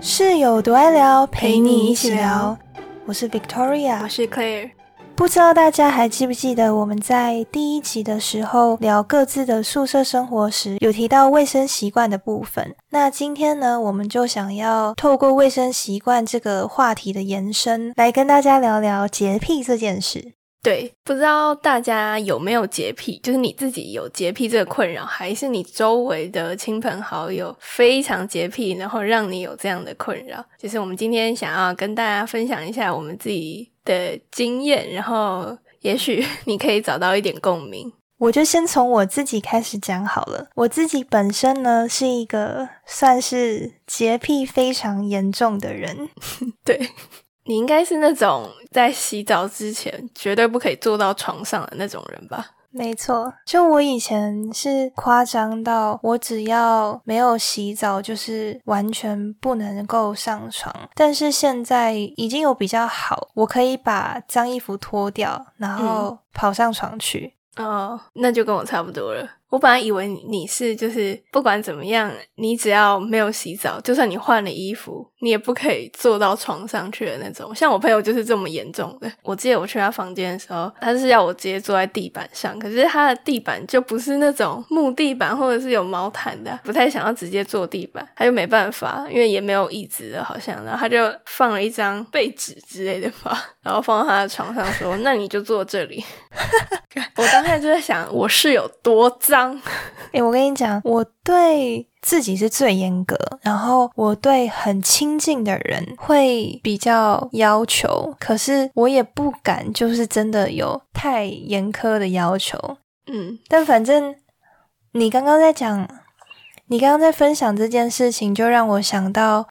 室友多爱聊，陪你一起聊。我是 Victoria，我是 Claire。不知道大家还记不记得我们在第一集的时候聊各自的宿舍生活时，有提到卫生习惯的部分。那今天呢，我们就想要透过卫生习惯这个话题的延伸，来跟大家聊聊洁癖这件事。对，不知道大家有没有洁癖，就是你自己有洁癖这个困扰，还是你周围的亲朋好友非常洁癖，然后让你有这样的困扰？就是我们今天想要跟大家分享一下我们自己的经验，然后也许 你可以找到一点共鸣。我就先从我自己开始讲好了。我自己本身呢是一个算是洁癖非常严重的人，对。你应该是那种在洗澡之前绝对不可以坐到床上的那种人吧？没错，就我以前是夸张到我只要没有洗澡，就是完全不能够上床。但是现在已经有比较好，我可以把脏衣服脱掉，然后跑上床去。哦，那就跟我差不多了。我本来以为你是就是不管怎么样，你只要没有洗澡，就算你换了衣服，你也不可以坐到床上去的那种。像我朋友就是这么严重的。我记得我去他房间的时候，他是要我直接坐在地板上，可是他的地板就不是那种木地板或者是有毛毯的，不太想要直接坐地板，他就没办法，因为也没有椅子了好像，然后他就放了一张被纸之类的吧，然后放到他的床上说：“那你就坐这里。” 我当下就在想，我是有多脏。哎，我跟你讲，我对自己是最严格，然后我对很亲近的人会比较要求，可是我也不敢，就是真的有太严苛的要求。嗯，但反正你刚刚在讲，你刚刚在分享这件事情，就让我想到。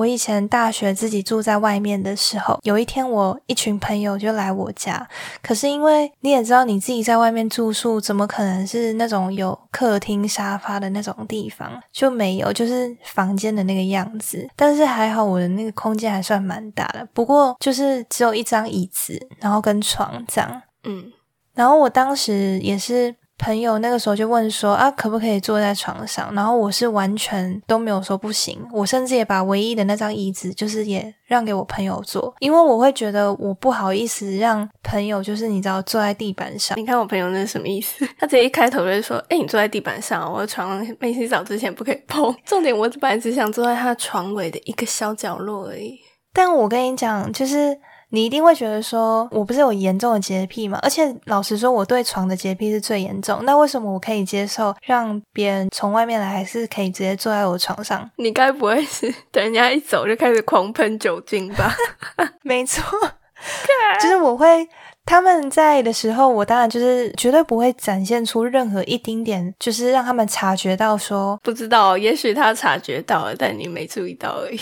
我以前大学自己住在外面的时候，有一天我一群朋友就来我家，可是因为你也知道，你自己在外面住宿，怎么可能是那种有客厅沙发的那种地方？就没有，就是房间的那个样子。但是还好，我的那个空间还算蛮大的，不过就是只有一张椅子，然后跟床这样。嗯，然后我当时也是。朋友那个时候就问说啊，可不可以坐在床上？然后我是完全都没有说不行，我甚至也把唯一的那张椅子，就是也让给我朋友坐，因为我会觉得我不好意思让朋友，就是你知道坐在地板上。你看我朋友那是什么意思？他直接一开头就说，哎，你坐在地板上，我的床没洗澡之前不可以碰。重点我本来只想坐在他床尾的一个小角落而已。但我跟你讲，就是。你一定会觉得说，我不是有严重的洁癖吗？而且老实说，我对床的洁癖是最严重。那为什么我可以接受让别人从外面来，还是可以直接坐在我床上？你该不会是等人家一走就开始狂喷酒精吧？没错，就是我会他们在的时候，我当然就是绝对不会展现出任何一丁点，就是让他们察觉到说不知道。也许他察觉到了，但你没注意到而已。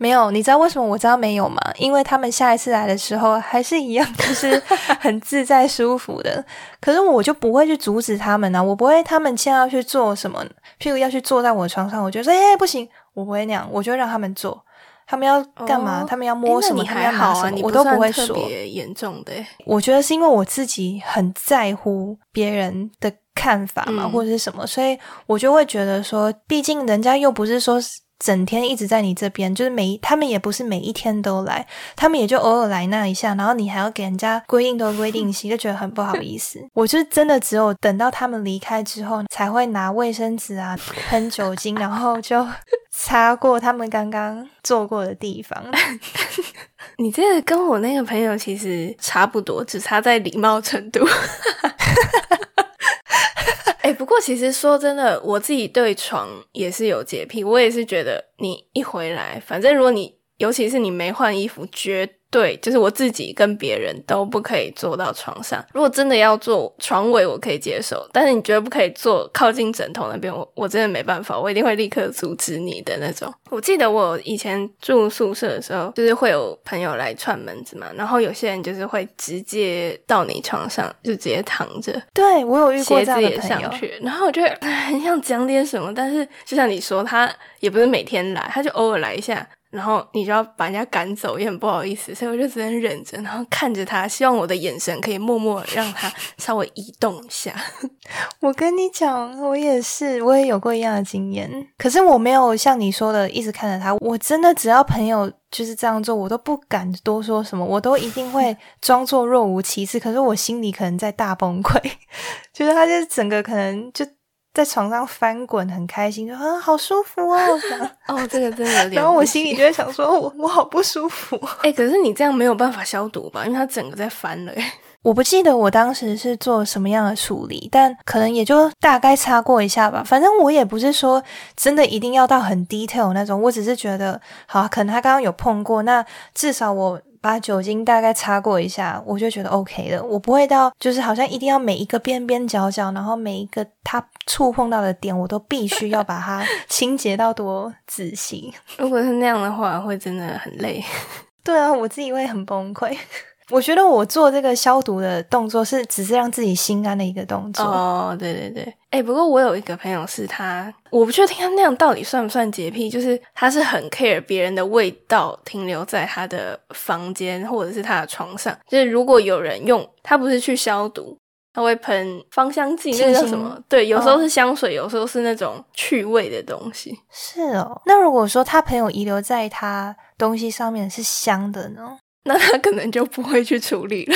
没有，你知道为什么我知道没有吗？因为他们下一次来的时候还是一样，就是 很自在舒服的。可是我就不会去阻止他们呢，我不会他们现在要去做什么，譬如要去坐在我床上，我就说哎不行，我不会那样，我就让他们做。他们要干嘛？他们要摸什么？他们要拿什么？我都不会说。严重的，我觉得是因为我自己很在乎别人的看法嘛，或者是什么，所以我就会觉得说，毕竟人家又不是说。整天一直在你这边，就是每他们也不是每一天都来，他们也就偶尔来那一下，然后你还要给人家规定多规定些，就觉得很不好意思。我就真的只有等到他们离开之后，才会拿卫生纸啊、喷酒精，然后就擦过他们刚刚坐过的地方。你这个跟我那个朋友其实差不多，只差在礼貌程度。不过其实说真的，我自己对床也是有洁癖。我也是觉得，你一回来，反正如果你，尤其是你没换衣服，绝。对，就是我自己跟别人都不可以坐到床上。如果真的要坐床尾，我可以接受，但是你绝对不可以坐靠近枕头那边，我我真的没办法，我一定会立刻阻止你的那种。我记得我以前住宿舍的时候，就是会有朋友来串门子嘛，然后有些人就是会直接到你床上就直接躺着，对我有遇过这样的朋友，然后我就 很想讲点什么，但是就像你说，他也不是每天来，他就偶尔来一下。然后你就要把人家赶走，也很不好意思，所以我就只能忍着，然后看着他，希望我的眼神可以默默让他稍微移动一下。我跟你讲，我也是，我也有过一样的经验，可是我没有像你说的一直看着他，我真的只要朋友就是这样做，我都不敢多说什么，我都一定会 装作若无其事，可是我心里可能在大崩溃，就是他就整个可能就。在床上翻滚，很开心，说啊，好舒服哦！哦，这个真的有点。然后我心里就在想说，我我好不舒服。哎，可是你这样没有办法消毒吧？因为它整个在翻了。我不记得我当时是做什么样的处理，但可能也就大概擦过一下吧。反正我也不是说真的一定要到很 detail 那种，我只是觉得，好，可能他刚刚有碰过，那至少我。把酒精大概擦过一下，我就觉得 OK 了。我不会到就是好像一定要每一个边边角角，然后每一个它触碰到的点，我都必须要把它清洁到多仔细。如果是那样的话，会真的很累。对啊，我自己会很崩溃。我觉得我做这个消毒的动作是只是让自己心安的一个动作。哦，对对对，哎，不过我有一个朋友是他，我不确定他那样到底算不算洁癖，就是他是很 care 别人的味道停留在他的房间或者是他的床上。就是如果有人用，他不是去消毒，他会喷芳香剂，那叫什么？对，有时候是香水，有时候是那种去味的东西。是哦，那如果说他朋友遗留在他东西上面是香的呢？那他可能就不会去处理了，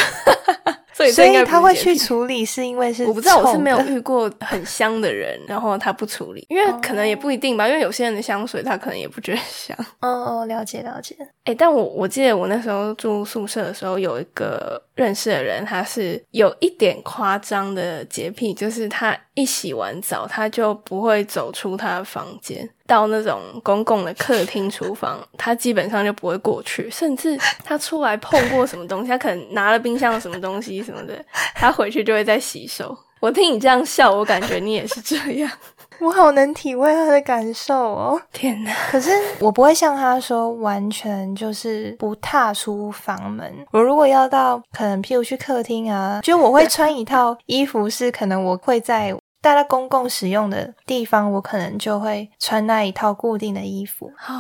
所以所以他会去处理，是因为是 我不知道，我是没有遇过很香的人，然后他不处理，因为可能也不一定吧，因为有些人的香水他可能也不觉得香。哦 哦，了解了解。哎，但我我记得我那时候住宿舍的时候，有一个认识的人，他是有一点夸张的洁癖，就是他一洗完澡，他就不会走出他的房间。到那种公共的客厅、厨房，他基本上就不会过去。甚至他出来碰过什么东西，他可能拿了冰箱什么东西什么的，他回去就会再洗手。我听你这样笑，我感觉你也是这样。我好能体会他的感受哦！天哪！可是我不会像他说，完全就是不踏出房门。我如果要到可能譬如去客厅啊，就我会穿一套衣服，是可能我会在。待在公共使用的地方，我可能就会穿那一套固定的衣服。好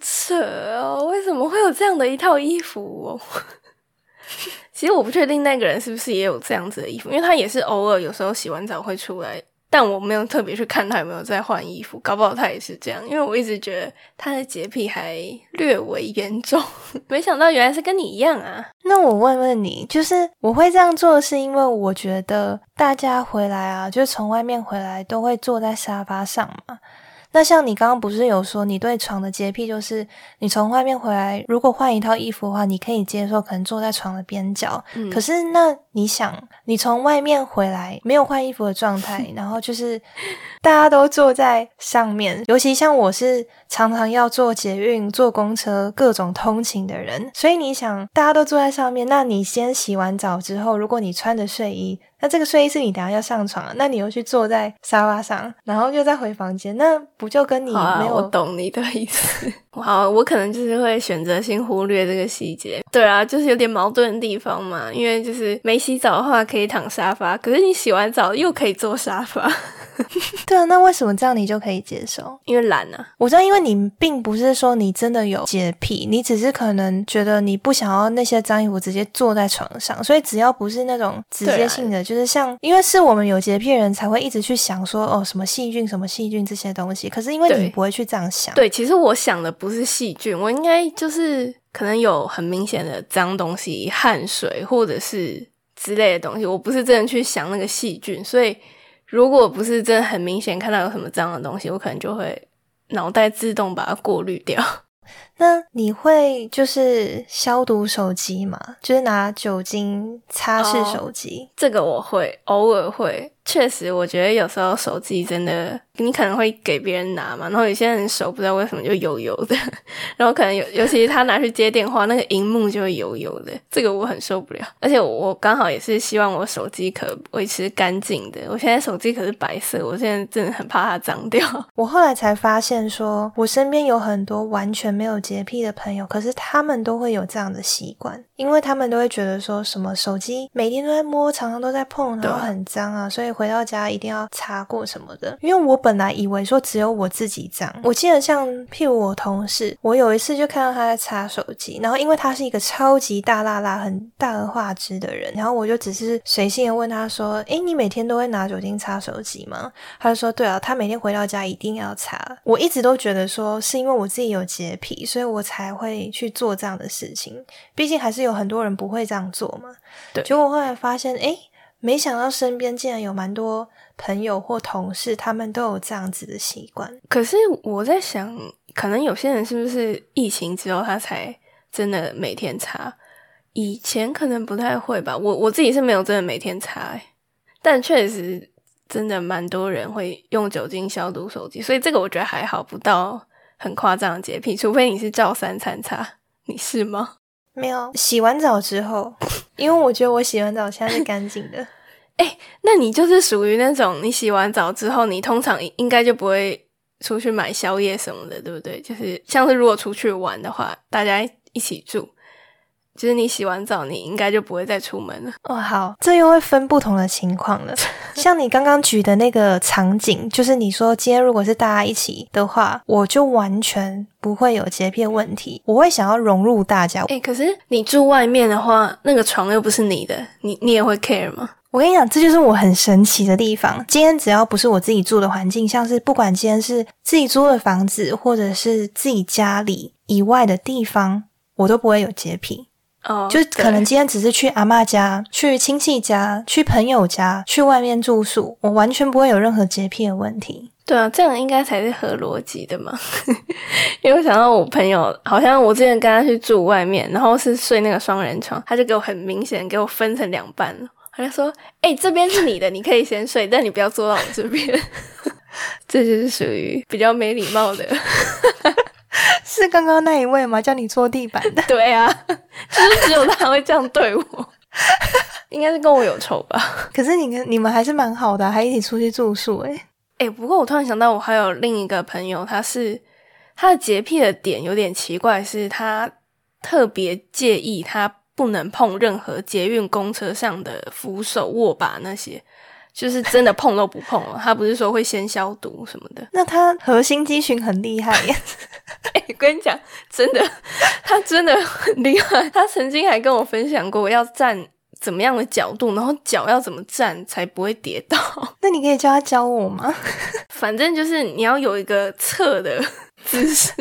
扯哦！为什么会有这样的一套衣服哦？其实我不确定那个人是不是也有这样子的衣服，因为他也是偶尔有时候洗完澡会出来。但我没有特别去看他有没有在换衣服，搞不好他也是这样。因为我一直觉得他的洁癖还略微严重，没想到原来是跟你一样啊。那我问问你，就是我会这样做，是因为我觉得大家回来啊，就是从外面回来都会坐在沙发上嘛。那像你刚刚不是有说你对床的洁癖，就是你从外面回来，如果换一套衣服的话，你可以接受，可能坐在床的边角。嗯，可是那你想，你从外面回来没有换衣服的状态，然后就是大家都坐在上面，尤其像我是常常要坐捷运、坐公车各种通勤的人，所以你想大家都坐在上面，那你先洗完澡之后，如果你穿着睡衣。那这个睡衣是你等下要上床，那你又去坐在沙发上，然后又再回房间，那不就跟你没有？我懂你的意思。好，我可能就是会选择性忽略这个细节。对啊，就是有点矛盾的地方嘛，因为就是没洗澡的话可以躺沙发，可是你洗完澡又可以坐沙发。对啊，那为什么这样你就可以接受？因为懒啊。我知道，因为你并不是说你真的有洁癖，你只是可能觉得你不想要那些脏衣服直接坐在床上，所以只要不是那种直接性的，就是像，因为是我们有洁癖人才会一直去想说，哦，什么细菌，什么细菌这些东西。可是因为你不会去这样想。对，其实我想的不不是细菌，我应该就是可能有很明显的脏东西，汗水或者是之类的东西，我不是真的去想那个细菌，所以。如果不是真的很明显看到有什么脏的东西，我可能就会脑袋自动把它过滤掉。那你会就是消毒手机吗？就是拿酒精擦拭手机？这个我会，偶尔会。确实，我觉得有时候手机真的，你可能会给别人拿嘛，然后有些人手不知道为什么就油油的，然后可能有，尤其是他拿去接电话，那个荧幕就会油油的，这个我很受不了。而且我刚好也是希望我手机壳维持干净的，我现在手机壳是白色，我现在真的很怕它脏掉。我后来才发现，说我身边有很多完全没有洁癖的朋友，可是他们都会有这样的习惯，因为他们都会觉得说什么手机每天都在摸，常常都在碰，然后很脏啊，所以。回到家一定要擦过什么的，因为我本来以为说只有我自己脏。我记得像譬如我同事，我有一次就看到他在擦手机，然后因为他是一个超级大辣辣、很大而化之的人，然后我就只是随性的问他说：“诶，你每天都会拿酒精擦手机吗？”他就说：“对啊，他每天回到家一定要擦。”我一直都觉得说是因为我自己有洁癖，所以我才会去做这样的事情。毕竟还是有很多人不会这样做嘛。对，结果后来发现，诶，没想到身边竟然有蛮多朋友或同事，他们都有这样子的习惯。可是我在想，可能有些人是不是疫情之后他才真的每天擦？以前可能不太会吧。我我自己是没有真的每天擦，但确实真的蛮多人会用酒精消毒手机，所以这个我觉得还好，不到很夸张的洁癖。除非你是照三餐擦，你是吗？没有，洗完澡之后，因为我觉得我洗完澡现在是干净的。哎，那你就是属于那种你洗完澡之后，你通常应该就不会出去买宵夜什么的，对不对？就是像是如果出去玩的话，大家一起住。就是你洗完澡，你应该就不会再出门了。哦，好，这又会分不同的情况了。像你刚刚举的那个场景，就是你说今天如果是大家一起的话，我就完全不会有洁癖问题，我会想要融入大家。哎，可是你住外面的话，那个床又不是你的，你你也会 care 吗？我跟你讲，这就是我很神奇的地方。今天只要不是我自己住的环境，像是不管今天是自己租的房子，或者是自己家里以外的地方，我都不会有洁癖。哦，就可能今天只是去阿妈家、去亲戚家、去朋友家、去外面住宿，我完全不会有任何洁癖的问题。对啊，这样应该才是合逻辑的嘛。因为我想到我朋友，好像我之前跟他去住外面，然后是睡那个双人床，他就给我很明显给我分成两半了。他就说：“哎，这边是你的，你可以先睡，但你不要坐到我这边。”这就是属于比较没礼貌的。是刚刚那一位吗？叫你坐地板的？对啊，就是只有他会这样对我，应该是跟我有仇吧。可是你跟你们还是蛮好的，还一起出去住宿诶诶不过我突然想到，我还有另一个朋友，他是他的洁癖的点有点奇怪，是他特别介意他不能碰任何捷运公车上的扶手、握把那些。就是真的碰都不碰了，他不是说会先消毒什么的。那他核心肌群很厉害耶！哎，跟你讲，真的，他真的很厉害。他曾经还跟我分享过，要站怎么样的角度，然后脚要怎么站才不会跌倒。那你可以教他教我吗？反正就是你要有一个侧的。姿势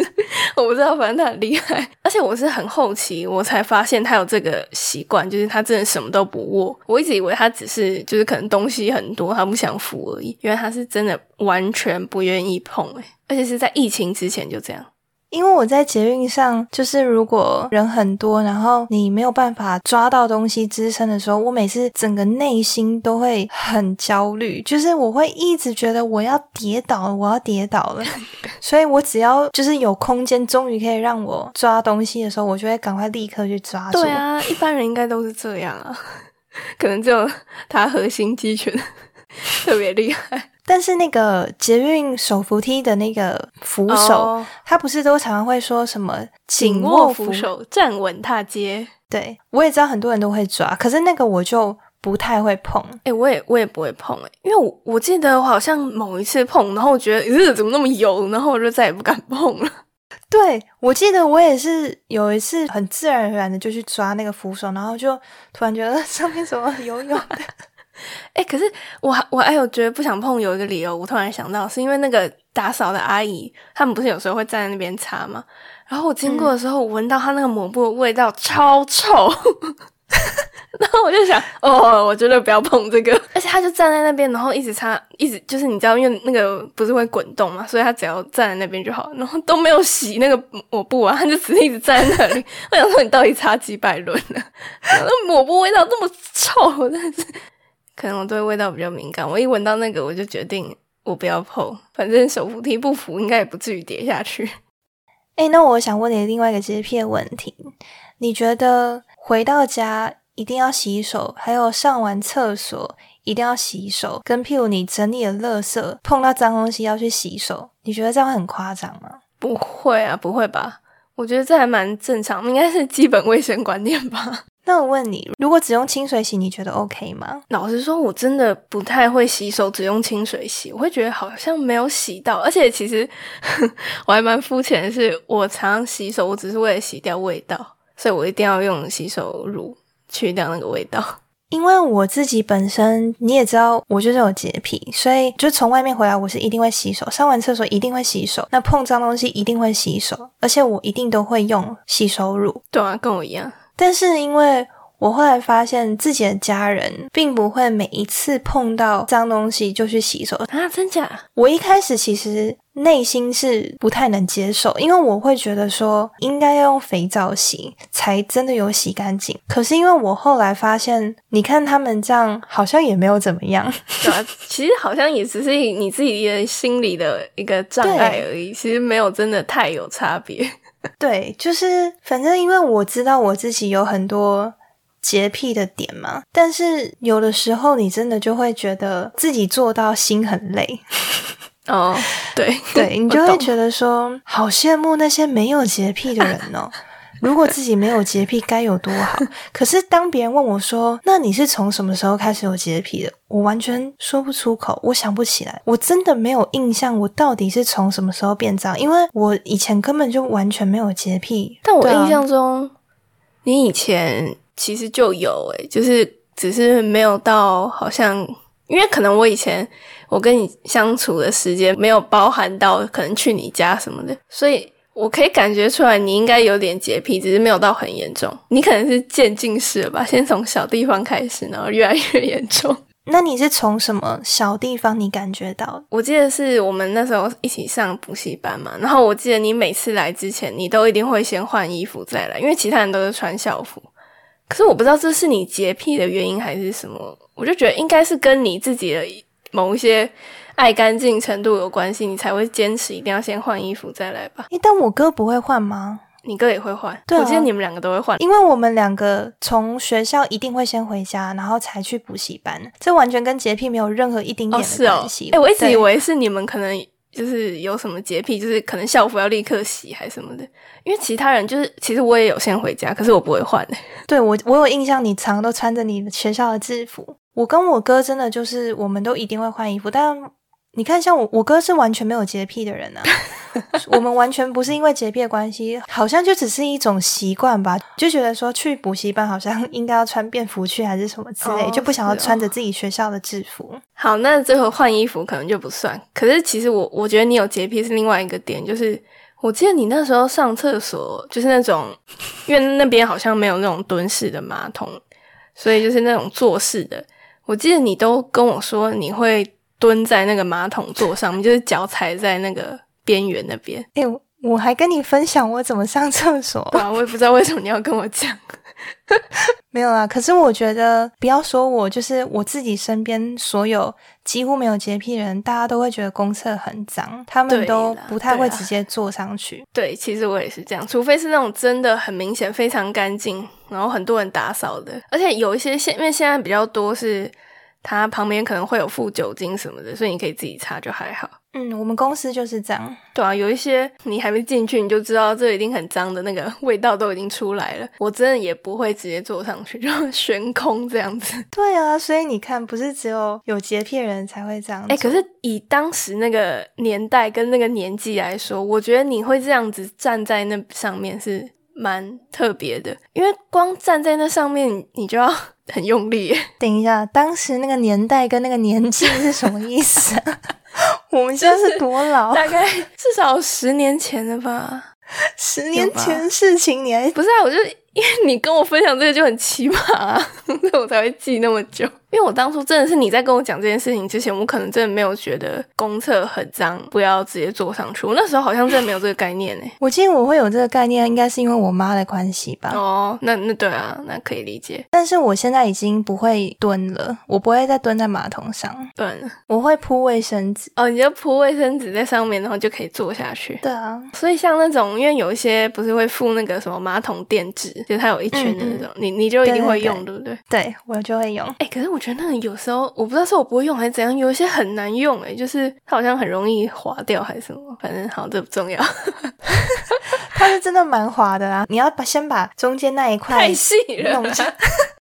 我不知道，反正他很厉害，而且我是很后期我才发现他有这个习惯，就是他真的什么都不握。我一直以为他只是就是可能东西很多，他不想扶而已，原来他是真的完全不愿意碰，诶而且是在疫情之前就这样。因为我在捷运上，就是如果人很多，然后你没有办法抓到东西支撑的时候，我每次整个内心都会很焦虑，就是我会一直觉得我要跌倒了，我要跌倒了。所以我只要就是有空间，终于可以让我抓东西的时候，我就会赶快立刻去抓住。对啊，一般人应该都是这样啊，可能只有他核心肌群 特别厉害。但是那个捷运手扶梯的那个扶手，他不是都常常会说什么紧握扶手，站稳踏阶？对，我也知道很多人都会抓，可是那个我就不太会碰。哎，我也我也不会碰哎，因为我我记得我好像某一次碰，然后我觉得呃怎么那么油，然后我就再也不敢碰了。对，我记得我也是有一次很自然而然的就去抓那个扶手，然后就突然觉得上面怎么油油的。哎，可是我还我还有觉得不想碰，有一个理由，我突然想到，是因为那个打扫的阿姨，他们不是有时候会站在那边擦吗？然后我经过的时候，闻到他那个抹布的味道超臭，然后我就想，哦，我绝对不要碰这个。而且他就站在那边，然后一直擦，一直就是你知道，因为那个不是会滚动嘛，所以他只要站在那边就好，然后都没有洗那个抹布啊，他就只是一直站在那里。我想说，你到底擦几百轮了？那抹布味道这么臭，真的是。可能我对味道比较敏感，我一闻到那个我就决定我不要碰，反正手扶梯不扶，应该也不至于跌下去。哎，那我想问你另外一个洁癖问题，你觉得回到家一定要洗手，还有上完厕所一定要洗手，跟譬如你整理了垃圾碰到脏东西要去洗手，你觉得这样很夸张吗？不会啊，不会吧？我觉得这还蛮正常，应该是基本卫生观念吧。那我问你，如果只用清水洗，你觉得 OK 吗？老实说，我真的不太会洗手，只用清水洗，我会觉得好像没有洗到。而且其实 我还蛮肤浅的是，我常洗手，我只是为了洗掉味道，所以我一定要用洗手乳去掉那个味道。因为我自己本身你也知道，我就是有洁癖，所以就从外面回来，我是一定会洗手，上完厕所一定会洗手，那碰脏东西一定会洗手，而且我一定都会用洗手乳。对啊，跟我一样。但是因为我后来发现自己的家人并不会每一次碰到脏东西就去洗手啊，真假？我一开始其实内心是不太能接受，因为我会觉得说应该要用肥皂洗才真的有洗干净。可是因为我后来发现，你看他们这样好像也没有怎么样，对啊，其实好像也只是你自己的心理的一个障碍而已，其实没有真的太有差别。对，就是反正因为我知道我自己有很多洁癖的点嘛，但是有的时候你真的就会觉得自己做到心很累。哦，对对，你就会觉得说好羡慕那些没有洁癖的人哦。如果自己没有洁癖该有多好？可是当别人问我说：“那你是从什么时候开始有洁癖的？”我完全说不出口，我想不起来，我真的没有印象，我到底是从什么时候变脏？因为我以前根本就完全没有洁癖。但我印象中，你以前其实就有诶，就是只是没有到好像，因为可能我以前我跟你相处的时间没有包含到可能去你家什么的，所以。我可以感觉出来，你应该有点洁癖，只是没有到很严重。你可能是渐进式吧，先从小地方开始，然后越来越严重。那你是从什么小地方你感觉到？我记得是我们那时候一起上补习班嘛，然后我记得你每次来之前，你都一定会先换衣服再来，因为其他人都是穿校服。可是我不知道这是你洁癖的原因还是什么，我就觉得应该是跟你自己的某一些。爱干净程度有关系，你才会坚持一定要先换衣服再来吧。但我哥不会换吗？你哥也会换？对，我记得你们两个都会换，因为我们两个从学校一定会先回家，然后才去补习班。这完全跟洁癖没有任何一丁点的关系。哎，我一直以为是你们可能就是有什么洁癖，就是可能校服要立刻洗还是什么的。因为其他人就是，其实我也有先回家，可是我不会换。对我，我有印象，你常都穿着你学校的制服。我跟我哥真的就是，我们都一定会换衣服，但。你看，像我，我哥是完全没有洁癖的人啊。我们完全不是因为洁癖的关系，好像就只是一种习惯吧，就觉得说去补习班好像应该要穿便服去，还是什么之类，就不想要穿着自己学校的制服。好，那最后换衣服可能就不算。可是其实我我觉得你有洁癖是另外一个点，就是我记得你那时候上厕所就是那种，因为那边好像没有那种蹲式的马桶，所以就是那种坐式的。我记得你都跟我说你会。蹲在那个马桶座上面，就是脚踩在那个边缘那边。哎，我还跟你分享我怎么上厕所。对啊，我也不知道为什么你要跟我讲。没有啊，可是我觉得不要说我，就是我自己身边所有几乎没有洁癖人，大家都会觉得公厕很脏，他们都不太会直接坐上去。对，其实我也是这样，除非是那种真的很明显、非常干净，然后很多人打扫的，而且有一些现因为现在比较多是。它旁边可能会有附酒精什么的，所以你可以自己擦就还好。嗯，我们公司就是这样。对啊，有一些你还没进去你就知道这一定很脏的那个味道都已经出来了。我真的也不会直接坐上去，就悬空这样子。对啊，所以你看，不是只有有洁癖人才会这样。哎，可是以当时那个年代跟那个年纪来说，我觉得你会这样子站在那上面是蛮特别的，因为光站在那上面你就要。很用力。等一下，当时那个年代跟那个年纪是什么意思？我们现在是多老？大概至少十年前的吧。十年前事情，你还不是啊？我就因为你跟我分享这个就很奇葩，所以我才会记那么久。因为我当初真的是你在跟我讲这件事情之前，我可能真的没有觉得公厕很脏，不要直接坐上去。我那时候好像真的没有这个概念呢。我记得我会有这个概念，应该是因为我妈的关系吧。哦，那那对啊，那可以理解。但是我现在已经不会蹲了，我不会再蹲在马桶上。对，我会铺卫生纸。哦，你就铺卫生纸在上面，然后就可以坐下去。对啊，所以像那种，因为有一些不是会附那个什么马桶垫纸，就是它有一圈的那种，你你就一定会用，对不对？对，我就会用。哎，可是我觉得那个有时候。我不知道是我不会用还是怎样，有一些很难用诶，就是它好像很容易滑掉还是什么，反正好这不重要。它是真的蛮滑的啊！你要把先把中间那一块太细了，弄上。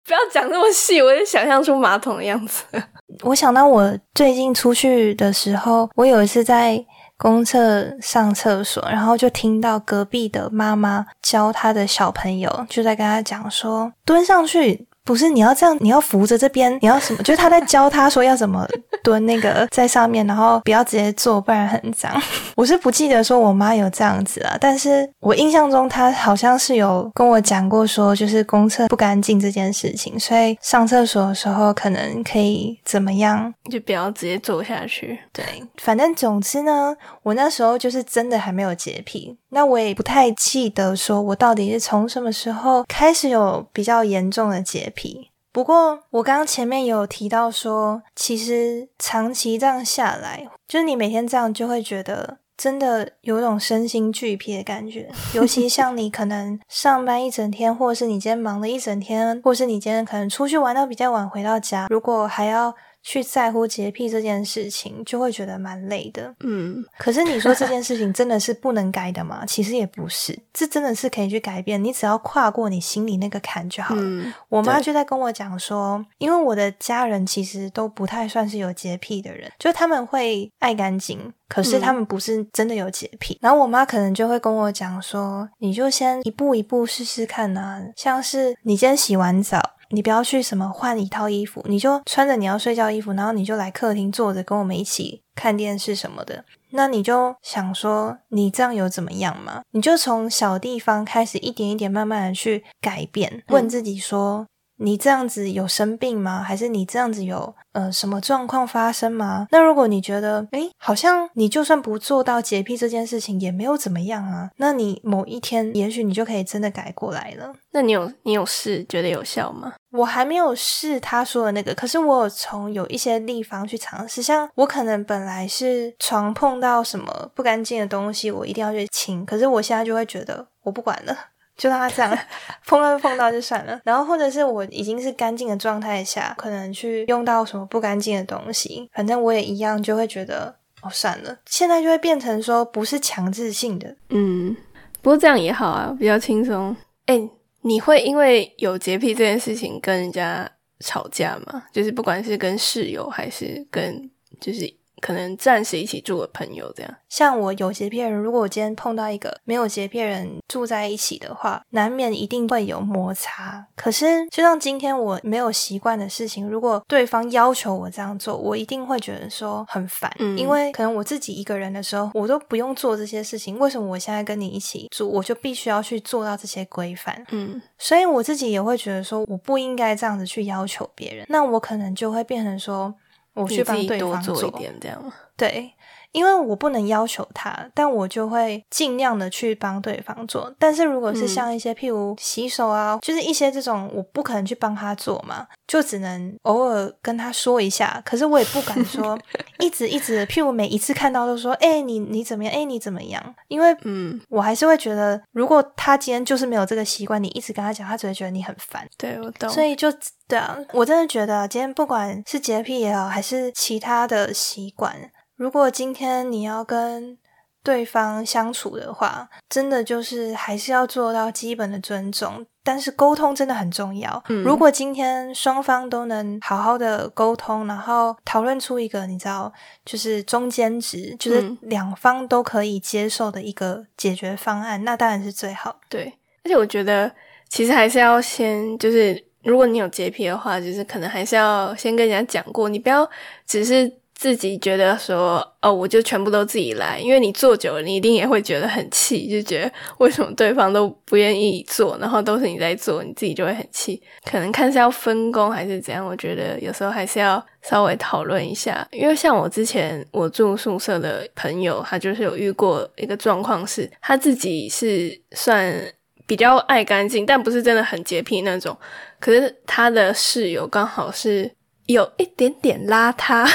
不要讲那么细，我就想象出马桶的样子。我想到我最近出去的时候，我有一次在公厕上厕所，然后就听到隔壁的妈妈教他的小朋友，就在跟他讲说蹲上去。不是你要这样，你要扶着这边，你要什么？就是他在教他说要怎么蹲那个在上面，然后不要直接坐，不然很脏。我是不记得说我妈有这样子啊，但是我印象中她好像是有跟我讲过说，就是公厕不干净这件事情，所以上厕所的时候可能可以怎么样，就不要直接坐下去。对，反正总之呢，我那时候就是真的还没有洁癖。那我也不太记得，说我到底是从什么时候开始有比较严重的洁癖。不过我刚刚前面有提到说，其实长期这样下来，就是你每天这样就会觉得真的有种身心俱疲的感觉。尤其 像你可能上班一整天，或者是你今天忙了一整天，或是你今天可能出去玩到比较晚回到家，如果还要。去在乎洁癖这件事情，就会觉得蛮累的。嗯，可是你说这件事情真的是不能改的吗？其实也不是，这真的是可以去改变。你只要跨过你心里那个坎就好了。我妈就在跟我讲说，因为我的家人其实都不太算是有洁癖的人，就他们会爱干净，可是他们不是真的有洁癖。然后我妈可能就会跟我讲说，你就先一步一步试试看啊，像是你今天洗完澡。你不要去什么换一套衣服，你就穿着你要睡觉衣服，然后你就来客厅坐着跟我们一起看电视什么的。那你就想说，你这样有怎么样吗？你就从小地方开始，一点一点慢慢的去改变，问自己说。你这样子有生病吗？还是你这样子有呃什么状况发生吗？那如果你觉得诶，好像你就算不做到洁癖这件事情也没有怎么样啊，那你某一天也许你就可以真的改过来了。那你有你有试觉得有效吗？我还没有试他说的那个，可是我有从有一些地方去尝试，像我可能本来是床碰到什么不干净的东西，我一定要去清，可是我现在就会觉得我不管了。就让他这样 碰到碰到就算了，然后或者是我已经是干净的状态下，可能去用到什么不干净的东西，反正我也一样就会觉得哦算了。现在就会变成说不是强制性的，嗯，不过这样也好啊，比较轻松。哎，你会因为有洁癖这件事情跟人家吵架吗？就是不管是跟室友还是跟就是。可能暂时一起住的朋友这样，像我有洁癖人，如果我今天碰到一个没有洁癖人住在一起的话，难免一定会有摩擦。可是就像今天我没有习惯的事情，如果对方要求我这样做，我一定会觉得说很烦，因为可能我自己一个人的时候，我都不用做这些事情，为什么我现在跟你一起住，我就必须要去做到这些规范？嗯，所以我自己也会觉得说，我不应该这样子去要求别人，那我可能就会变成说。我去帮对方做一点，这样？对。因为我不能要求他，但我就会尽量的去帮对方做。但是如果是像一些譬如洗手啊，就是一些这种，我不可能去帮他做嘛，就只能偶尔跟他说一下。可是我也不敢说 一直一直，譬如每一次看到都说，哎，你你怎么样？哎，你怎么样？因为嗯，我还是会觉得，如果他今天就是没有这个习惯，你一直跟他讲，他只会觉得你很烦。对我懂。所以就对啊，我真的觉得今天不管是洁癖也好，还是其他的习惯。如果今天你要跟对方相处的话，真的就是还是要做到基本的尊重，但是沟通真的很重要。嗯如果今天双方都能好好的沟通，然后讨论出一个你知道，就是中间值，就是两方都可以接受的一个解决方案，那当然是最好。对，而且我觉得其实还是要先，就是如果你有洁癖的话，就是可能还是要先跟人家讲过，你不要只是。自己觉得说哦，我就全部都自己来，因为你做久了，你一定也会觉得很气，就觉得为什么对方都不愿意做，然后都是你在做，你自己就会很气。可能看是要分工还是怎样，我觉得有时候还是要稍微讨论一下。因为像我之前我住宿舍的朋友，他就是有遇过一个状况，是他自己是算比较爱干净，但不是真的很洁癖那种，可是他的室友刚好是。有一点点邋遢，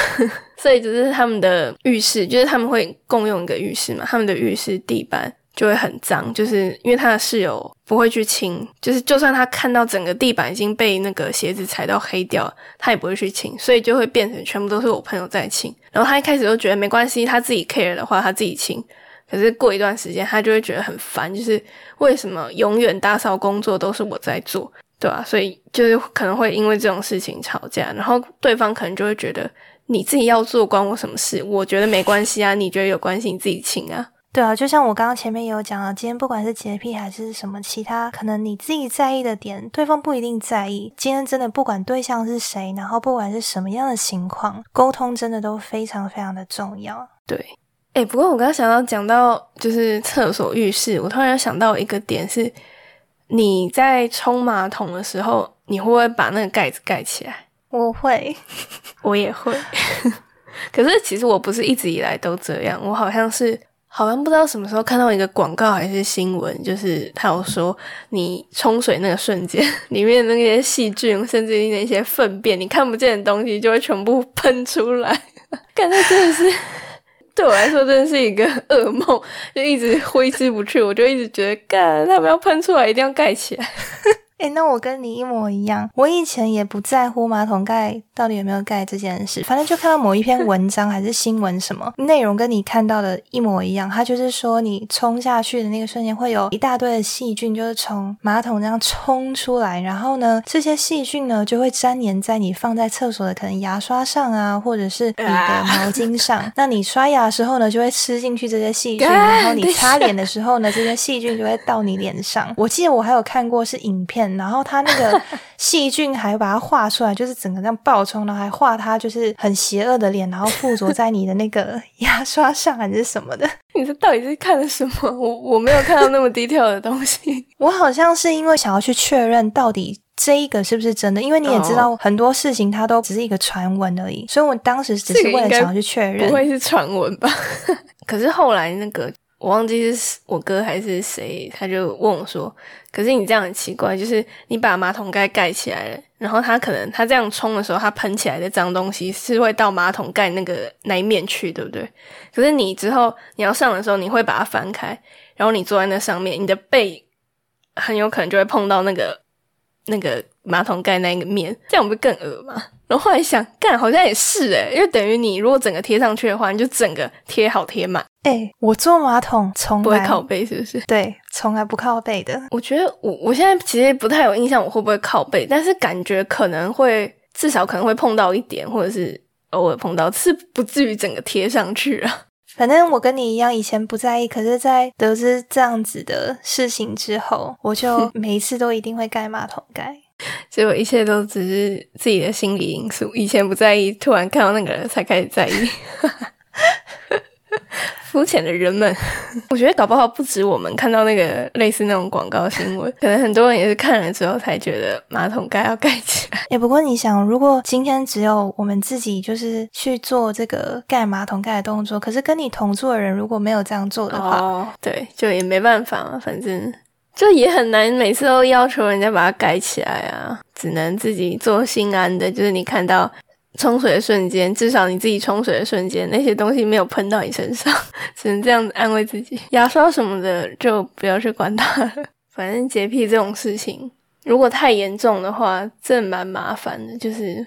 所以就是他们的浴室，就是他们会共用一个浴室嘛，他们的浴室地板就会很脏，就是因为他的室友不会去清，就是就算他看到整个地板已经被那个鞋子踩到黑掉，他也不会去清，所以就会变成全部都是我朋友在清。然后他一开始就觉得没关系，他自己 care 的话他自己清，可是过一段时间，他就会觉得很烦，就是为什么永远打扫工作都是我在做，对吧？所以就是可能会因为这种事情吵架，然后对方可能就会觉得你自己要做关我什么事？我觉得没关系啊，你觉得有关系你自己请啊。对啊，就像我刚刚前面也有讲了，今天不管是洁癖还是什么其他，可能你自己在意的点，对方不一定在意。今天真的不管对象是谁，然后不管是什么样的情况，沟通真的都非常非常的重要。对，哎，不过我刚刚想到讲到就是厕所、浴室，我突然想到一个点是，你在冲马桶的时候，你会不会把那个盖子盖起来？我会，我也会。可是其实我不是一直以来都这样，我好像是。好像不知道什么时候看到一个广告还是新闻，就是他有说你冲水那个瞬间，里面那些细菌甚至那些粪便，你看不见的东西就会全部喷出来。感觉真的是对我来说真的是一个噩梦，就一直挥之不去。我就一直觉得，干他们要喷出来，一定要盖起来。哎，那我跟你一模一样。我以前也不在乎马桶盖到底有没有盖这件事，反正就看到某一篇文章还是新闻，什么内容跟你看到的一模一样。它就是说，你冲下去的那个瞬间，会有一大堆的细菌，就是从马桶这样冲出来，然后呢，这些细菌呢就会粘黏在你放在厕所的可能牙刷上啊，或者是你的毛巾上。那你刷牙的时候呢，就会吃进去这些细菌，然后你擦脸的时候呢，这些细菌就会到你脸上。我记得我还有看过是影片。然后他那个 细菌还把它画出来，就是整个这样爆冲，然后还画他就是很邪恶的脸，然后附着在你的那个 牙刷上还是什么的。你这到底是看了什么？我我没有看到那么低调的东西。我好像是因为想要去确认到底这一个是不是真的，因为你也知道很多事情它都只是一个传闻而已，所以我当时只是为了想要去确认，不会是传闻吧？可是后来那个。我忘记是我哥还是谁，他就问我说：“可是你这样很奇怪，就是你把马桶盖盖起来了，然后他可能他这样冲的时候，他喷起来的脏东西是会到马桶盖那个那一面去，对不对？可是你之后你要上的时候，你会把它翻开，然后你坐在那上面，你的背很有可能就会碰到那个那个马桶盖那个面，这样不会更恶吗？然后后来想，干好像也是诶，因为等于你如果整个贴上去的话，你就整个贴好贴满。”哎，我坐马桶从来不会靠背，是不是？对，从来不靠背的。我觉得我我现在其实不太有印象，我会不会靠背？但是感觉可能会，至少可能会碰到一点，或者是偶尔碰到，是不至于整个贴上去啊。反正我跟你一样，以前不在意，可是，在得知这样子的事情之后，我就 每一次都一定会盖马桶盖。结果一切都只是自己的心理因素，以前不在意，突然看到那个人才开始在意。肤浅的人们，我觉得搞不好不止我们看到那个类似那种广告新闻，可能很多人也是看了之后才觉得马桶盖要盖起来。哎，不过你想，如果今天只有我们自己就是去做这个盖马桶盖的动作，可是跟你同住的人如果没有这样做的话，对，就也没办法嘛，反正就也很难每次都要求人家把它盖起来啊，只能自己做心安的，就是你看到。冲水的瞬间，至少你自己冲水的瞬间，那些东西没有喷到你身上，只能这样子安慰自己。牙刷什么的就不要去管它了。反正洁癖这种事情，如果太严重的话，真的蛮麻烦的。就是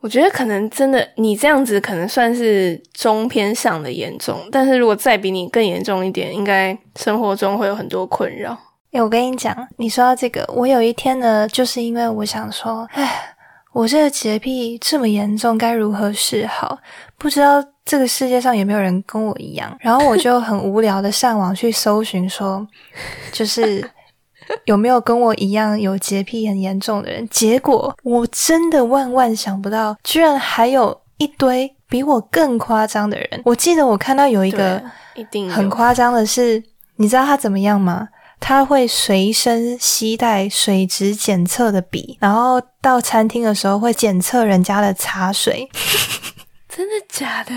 我觉得可能真的你这样子可能算是中偏上的严重，但是如果再比你更严重一点，应该生活中会有很多困扰。哎，我跟你讲，你说到这个，我有一天呢，就是因为我想说，哎。我这个洁癖这么严重，该如何是好？不知道这个世界上有没有人跟我一样。然后我就很无聊的上网去搜寻，说就是有没有跟我一样有洁癖很严重的人。结果我真的万万想不到，居然还有一堆比我更夸张的人。我记得我看到有一个一定很夸张的是，你知道他怎么样吗？他会随身携带水质检测的笔，然后到餐厅的时候会检测人家的茶水，真的假的？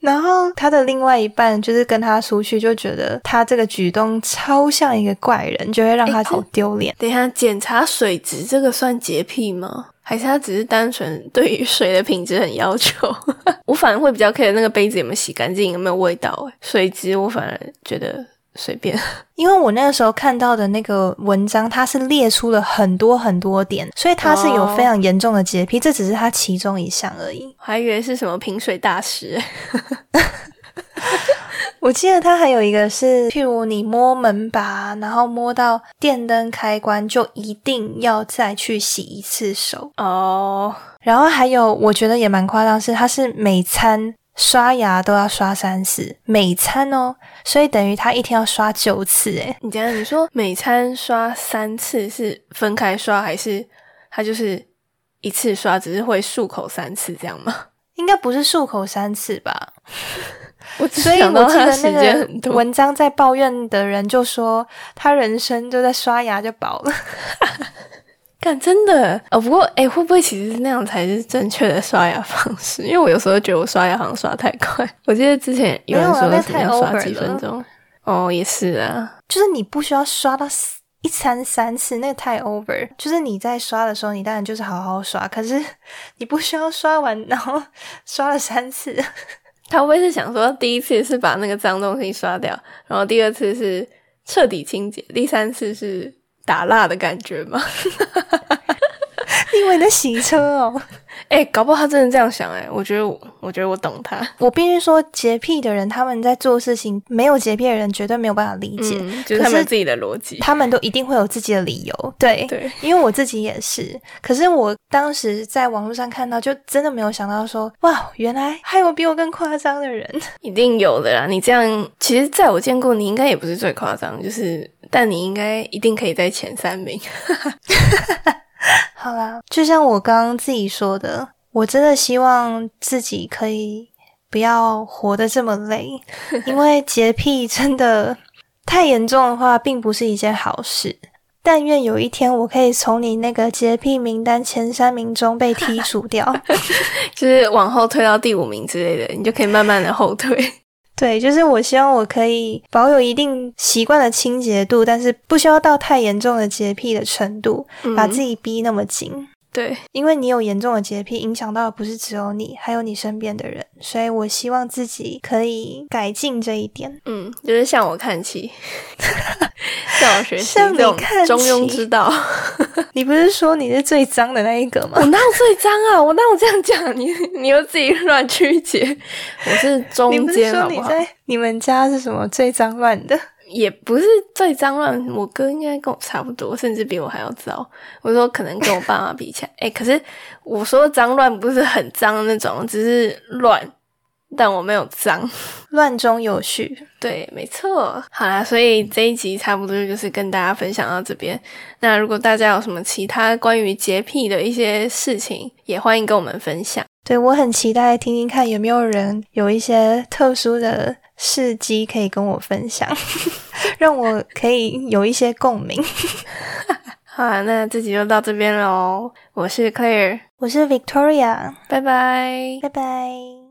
然后他的另外一半就是跟他出去，就觉得他这个举动超像一个怪人，就会让他好丢脸。等一下，检查水质这个算洁癖吗？还是他只是单纯对于水的品质很要求？我反而会比较 care 那个杯子有没有洗干净，有没有味道。水质我反而觉得。随便，因为我那个时候看到的那个文章，它是列出了很多很多点，所以它是有非常严重的洁癖，这只是它其中一项而已。还以为是什么品水大师。我记得它还有一个是，譬如你摸门把，然后摸到电灯开关，就一定要再去洗一次手。哦，然后还有，我觉得也蛮夸张，是它是每餐刷牙都要刷三次，每餐哦，所以等于他一天要刷九次。诶你讲你说每餐刷三次是分开刷，还是他就是一次刷，只是会漱口三次这样吗？应该不是漱口三次吧？我所以我记得那个文章在抱怨的人就说，他人生就在刷牙就饱了。干真的哦。不过哎、会不会其实那样才是正确的刷牙方式？因为我有时候觉得我刷牙好像刷太快。我记得之前有人说那太怎么样刷几分钟。哦，也是啊，就是你不需要刷到一餐三次，那个太 over。就是你在刷的时候，你当然就是好好刷，可是你不需要刷完然后刷了三次。他会不会是想说，第一次是把那个脏东西刷掉，然后第二次是彻底清洁，第三次是打蜡的感觉吗？你以为你在洗车哦？哎、搞不好他真的这样想哎、我觉得我，我觉得我懂他，我必须说，洁癖的人他们在做事情，没有洁癖的人绝对没有办法理解，嗯，就是他们自己的逻辑。他们都一定会有自己的理由。对，对，因为我自己也是，可是我当时在网络上看到，就真的没有想到说，哇，原来还有比我更夸张的人。一定有的啦。你这样，其实在我见过，你应该也不是最夸张，就是，但你应该一定可以在前三名。好啦，就像我刚刚自己说的，我真的希望自己可以不要活得这么累，因为洁癖真的太严重的话，并不是一件好事。但愿有一天我可以从你那个洁癖名单前三名中被剔除掉。就是往后推到第五名之类的，你就可以慢慢的后退。对，就是我希望我可以保有一定习惯的清洁度，但是不需要到太严重的洁癖的程度，把自己逼那么紧。对，因为你有严重的洁癖，影响到的不是只有你，还有你身边的人，所以我希望自己可以改进这一点。嗯，就是向我看齐，中庸之道。你不是说你是最脏的那一个吗我？哪有最脏啊？我哪有这样讲？你你又自己乱曲解。我是你中间好不好？在你们家是什么最脏乱的？也不是最脏乱，我哥应该跟我差不多，甚至比我还要糟。我说可能跟我爸妈比起来，哎、可是我说脏乱不是很脏的那种，只是乱，但我没有脏。乱中有序。对，没错。好啦，所以这一集差不多就是跟大家分享到这边。那如果大家有什么其他关于洁癖的一些事情，也欢迎跟我们分享。对我很期待听听看有没有人有一些特殊的事迹可以跟我分享，让我可以有一些共鸣。好啦，那这集就到这边喽。我是 Claire，我是 Victoria，拜拜。拜拜。